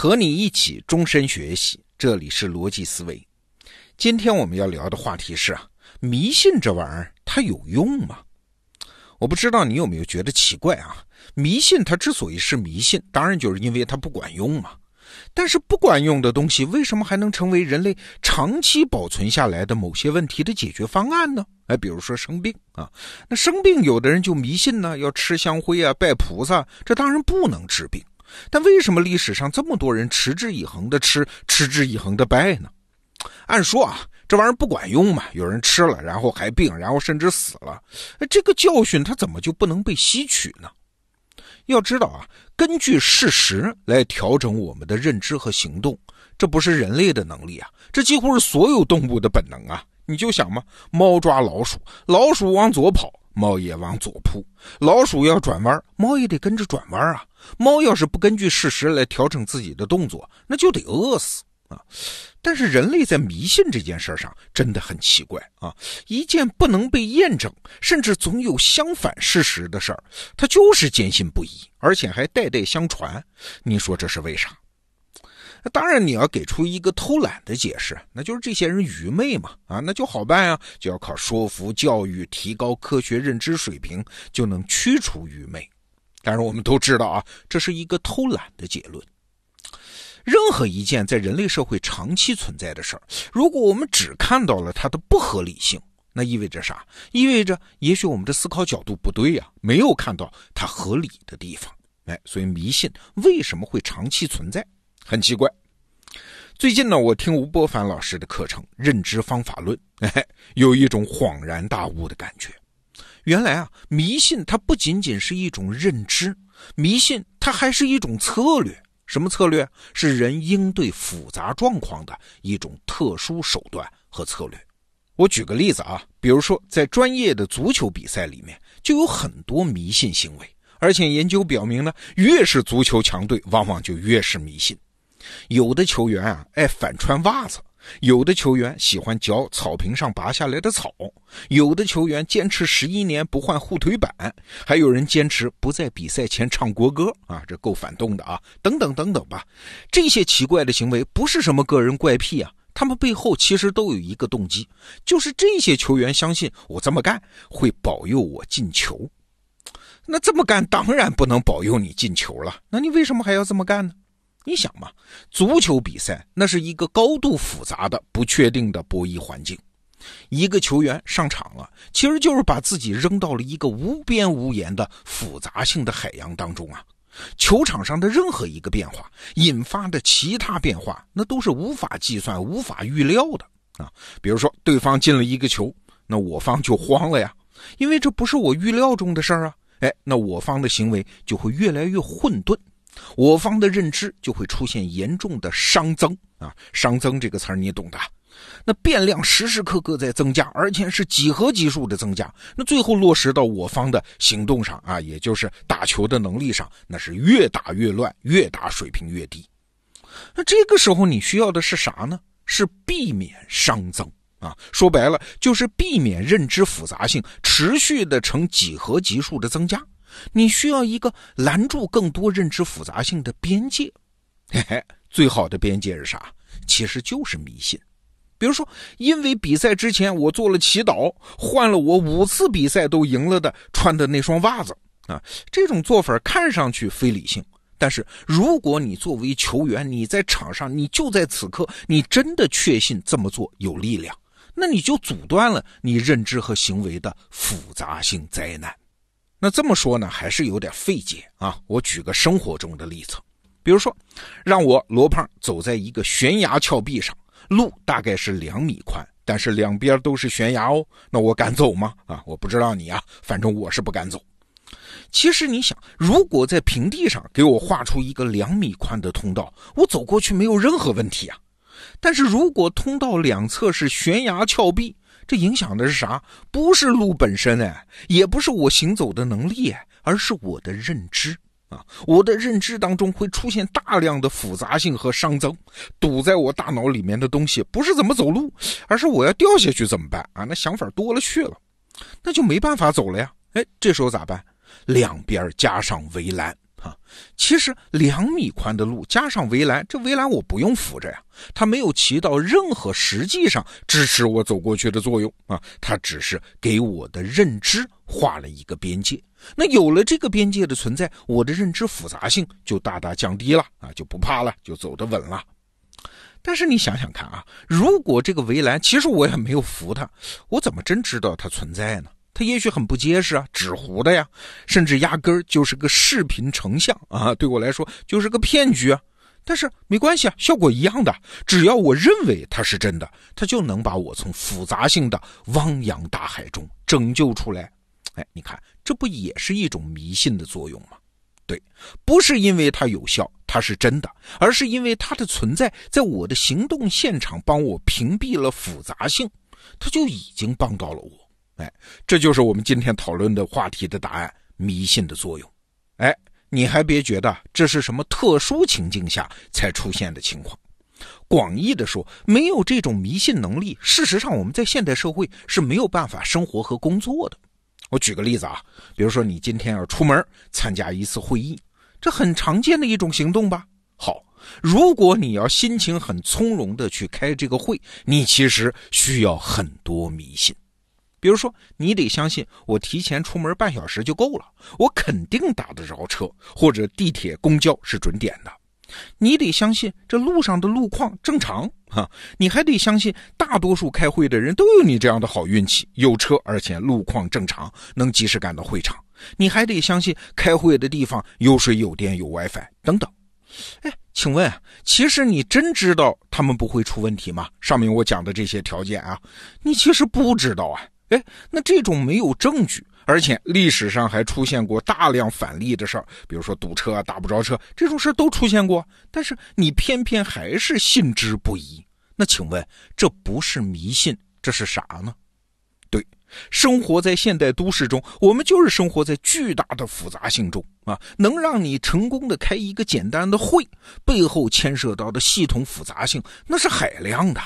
和你一起终身学习，这里是逻辑思维。今天我们要聊的话题是啊，迷信这玩意儿它有用吗？我不知道你有没有觉得奇怪啊？迷信它之所以是迷信，当然就是因为它不管用嘛。但是不管用的东西，为什么还能成为人类长期保存下来的某些问题的解决方案呢？哎，比如说生病啊，那生病有的人就迷信呢，要吃香灰啊，拜菩萨，这当然不能治病。但为什么历史上这么多人持之以恒的吃，持之以恒的拜呢？按说啊，这玩意儿不管用嘛，有人吃了，然后还病，然后甚至死了。这个教训它怎么就不能被吸取呢？要知道啊，根据事实来调整我们的认知和行动，这不是人类的能力啊，这几乎是所有动物的本能啊。你就想嘛，猫抓老鼠，老鼠往左跑。猫也往左扑，老鼠要转弯，猫也得跟着转弯啊。猫要是不根据事实来调整自己的动作，那就得饿死啊。但是人类在迷信这件事上真的很奇怪啊，一件不能被验证，甚至总有相反事实的事儿，他就是坚信不疑，而且还代代相传。你说这是为啥？那当然，你要给出一个偷懒的解释，那就是这些人愚昧嘛。啊，那就好办呀，就要靠说服、教育，提高科学认知水平，就能驱除愚昧。但是我们都知道啊，这是一个偷懒的结论。任何一件在人类社会长期存在的事儿，如果我们只看到了它的不合理性，那意味着啥？意味着也许我们的思考角度不对呀，没有看到它合理的地方。哎，所以迷信为什么会长期存在？很奇怪，最近呢，我听吴伯凡老师的课程《认知方法论》，哎，有一种恍然大悟的感觉。原来啊，迷信它不仅仅是一种认知，迷信它还是一种策略。什么策略？是人应对复杂状况的一种特殊手段和策略。我举个例子啊，比如说在专业的足球比赛里面，就有很多迷信行为，而且研究表明呢，越是足球强队，往往就越是迷信。有的球员啊爱反穿袜子，有的球员喜欢嚼草坪上拔下来的草，有的球员坚持十一年不换护腿板，还有人坚持不在比赛前唱国歌啊，这够反动的啊！等等等等吧，这些奇怪的行为不是什么个人怪癖啊，他们背后其实都有一个动机，就是这些球员相信我这么干会保佑我进球。那这么干当然不能保佑你进球了，那你为什么还要这么干呢？你想嘛，足球比赛那是一个高度复杂的、不确定的博弈环境。一个球员上场了，其实就是把自己扔到了一个无边无沿的复杂性的海洋当中啊。球场上的任何一个变化引发的其他变化，那都是无法计算、无法预料的啊。比如说，对方进了一个球，那我方就慌了呀，因为这不是我预料中的事儿啊。哎，那我方的行为就会越来越混沌。我方的认知就会出现严重的熵增啊，熵增这个词儿你懂的。那变量时时刻刻在增加，而且是几何级数的增加。那最后落实到我方的行动上啊，也就是打球的能力上，那是越打越乱，越打水平越低。那这个时候你需要的是啥呢？是避免熵增啊。说白了就是避免认知复杂性持续的呈几何级数的增加。你需要一个拦住更多认知复杂性的边界，嘿嘿，最好的边界是啥？其实就是迷信。比如说，因为比赛之前我做了祈祷，换了我五次比赛都赢了的穿的那双袜子啊，这种做法看上去非理性。但是如果你作为球员，你在场上，你就在此刻，你真的确信这么做有力量，那你就阻断了你认知和行为的复杂性灾难。那这么说呢，还是有点费解啊。我举个生活中的例子，比如说，让我罗胖走在一个悬崖峭壁上，路大概是两米宽，但是两边都是悬崖哦。那我敢走吗？啊，我不知道你啊，反正我是不敢走。其实你想，如果在平地上给我画出一个两米宽的通道，我走过去没有任何问题啊。但是如果通道两侧是悬崖峭壁，这影响的是啥？不是路本身哎，也不是我行走的能力，而是我的认知啊！我的认知当中会出现大量的复杂性和熵增，堵在我大脑里面的东西不是怎么走路，而是我要掉下去怎么办啊？那想法多了去了，那就没办法走了呀！哎，这时候咋办？两边加上围栏啊，其实两米宽的路加上围栏，这围栏我不用扶着呀，它没有起到任何实际上支持我走过去的作用啊，它只是给我的认知画了一个边界。那有了这个边界的存在，我的认知复杂性就大大降低了啊，就不怕了，就走得稳了。但是你想想看啊，如果这个围栏其实我也没有扶它，我怎么真知道它存在呢？它也许很不结实啊，纸糊的呀，甚至压根儿就是个视频成像啊，对我来说就是个骗局啊。但是没关系啊，效果一样的，只要我认为它是真的，它就能把我从复杂性的汪洋大海中拯救出来。哎，你看，这不也是一种迷信的作用吗？对，不是因为它有效，它是真的，而是因为它的存在，在我的行动现场帮我屏蔽了复杂性，它就已经帮到了我。哎，这就是我们今天讨论的话题的答案：迷信的作用。哎，你还别觉得这是什么特殊情境下才出现的情况。广义的说，没有这种迷信能力，事实上我们在现代社会是没有办法生活和工作的。我举个例子啊，比如说你今天要出门参加一次会议，这很常见的一种行动吧。好，如果你要心情很从容的去开这个会，你其实需要很多迷信。比如说，你得相信我提前出门半小时就够了，我肯定打得着车，或者地铁、公交是准点的。你得相信这路上的路况正常哈，你还得相信大多数开会的人都有你这样的好运气，有车而且路况正常，能及时赶到会场。你还得相信开会的地方有水、有电、有 WiFi 等等。哎，请问，其实你真知道他们不会出问题吗？上面我讲的这些条件啊，你其实不知道啊。哎，那这种没有证据，而且历史上还出现过大量反例的事儿，比如说堵车啊、打不着车这种事儿都出现过，但是你偏偏还是信之不疑。那请问，这不是迷信，这是啥呢？对，生活在现代都市中，我们就是生活在巨大的复杂性中啊。能让你成功的开一个简单的会，背后牵涉到的系统复杂性那是海量的。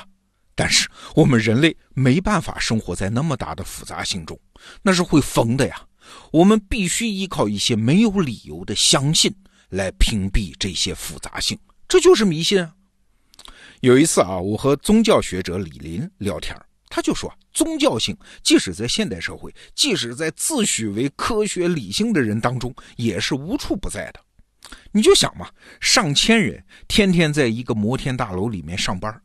但是我们人类没办法生活在那么大的复杂性中，那是会疯的呀。我们必须依靠一些没有理由的相信来屏蔽这些复杂性，这就是迷信啊。有一次啊，我和宗教学者李林聊天，他就说，宗教性即使在现代社会，即使在自诩为科学理性的人当中，也是无处不在的。你就想嘛，上千人天天在一个摩天大楼里面上班。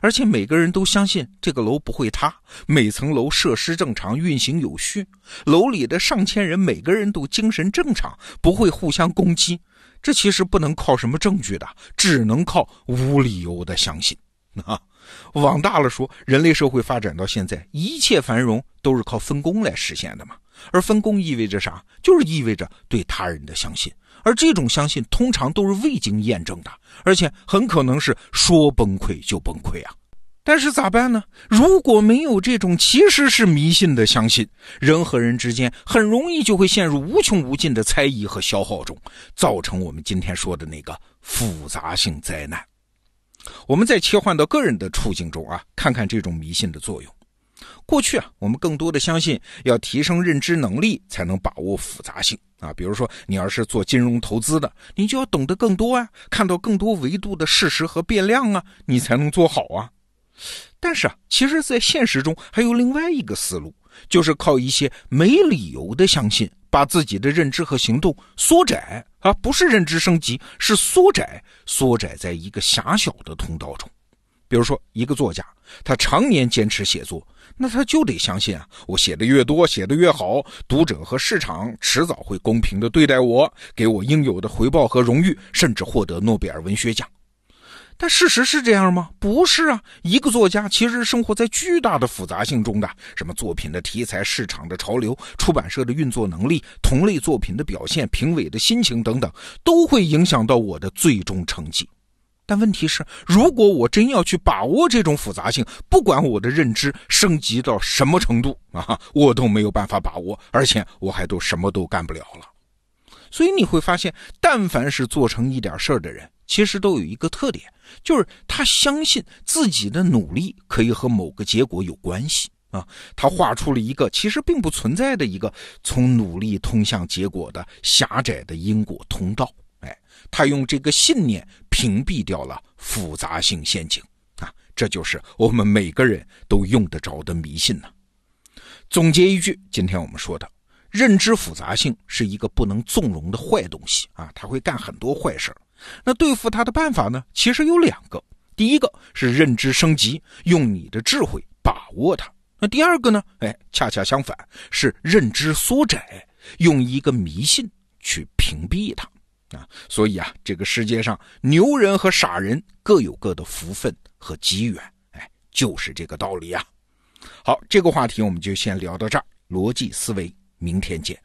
而且每个人都相信这个楼不会塌，每层楼设施正常，运行有序，楼里的上千人每个人都精神正常，不会互相攻击。这其实不能靠什么证据的，只能靠无理由的相信。啊，往大了说，人类社会发展到现在，一切繁荣都是靠分工来实现的嘛。而分工意味着啥？就是意味着对他人的相信。而这种相信通常都是未经验证的，而且很可能是说崩溃就崩溃啊！但是咋办呢？如果没有这种其实是迷信的相信，人和人之间很容易就会陷入无穷无尽的猜疑和消耗中，造成我们今天说的那个复杂性灾难。我们再切换到个人的处境中啊，看看这种迷信的作用。过去啊，我们更多的相信要提升认知能力才能把握复杂性啊。比如说，你要是做金融投资的，你就要懂得更多啊，看到更多维度的事实和变量啊，你才能做好啊。但是啊，其实，在现实中还有另外一个思路，就是靠一些没理由的相信，把自己的认知和行动缩窄啊，不是认知升级，是缩窄，缩窄在一个狭小的通道中。比如说，一个作家，他常年坚持写作，那他就得相信啊，我写的越多，写的越好，读者和市场迟早会公平的对待我，给我应有的回报和荣誉，甚至获得诺贝尔文学奖。但事实是这样吗？不是啊，一个作家其实生活在巨大的复杂性中的，什么作品的题材、市场的潮流、出版社的运作能力、同类作品的表现、评委的心情等等，都会影响到我的最终成绩。但问题是，如果我真要去把握这种复杂性，不管我的认知升级到什么程度啊，我都没有办法把握，而且我还都什么都干不了了。所以你会发现，但凡是做成一点事儿的人，其实都有一个特点，就是他相信自己的努力可以和某个结果有关系。啊，他画出了一个其实并不存在的一个从努力通向结果的狭窄的因果通道。哎，他用这个信念屏蔽掉了复杂性陷阱啊，这就是我们每个人都用得着的迷信呢。总结一句，今天我们说的，认知复杂性是一个不能纵容的坏东西啊，他会干很多坏事那对付他的办法呢，其实有两个，第一个是认知升级，用你的智慧把握它。那第二个呢？哎，恰恰相反，是认知缩窄，用一个迷信去屏蔽它啊。所以啊，这个世界上牛人和傻人各有各的福分和机缘，哎，就是这个道理啊。好，这个话题我们就先聊到这儿。逻辑思维，明天见。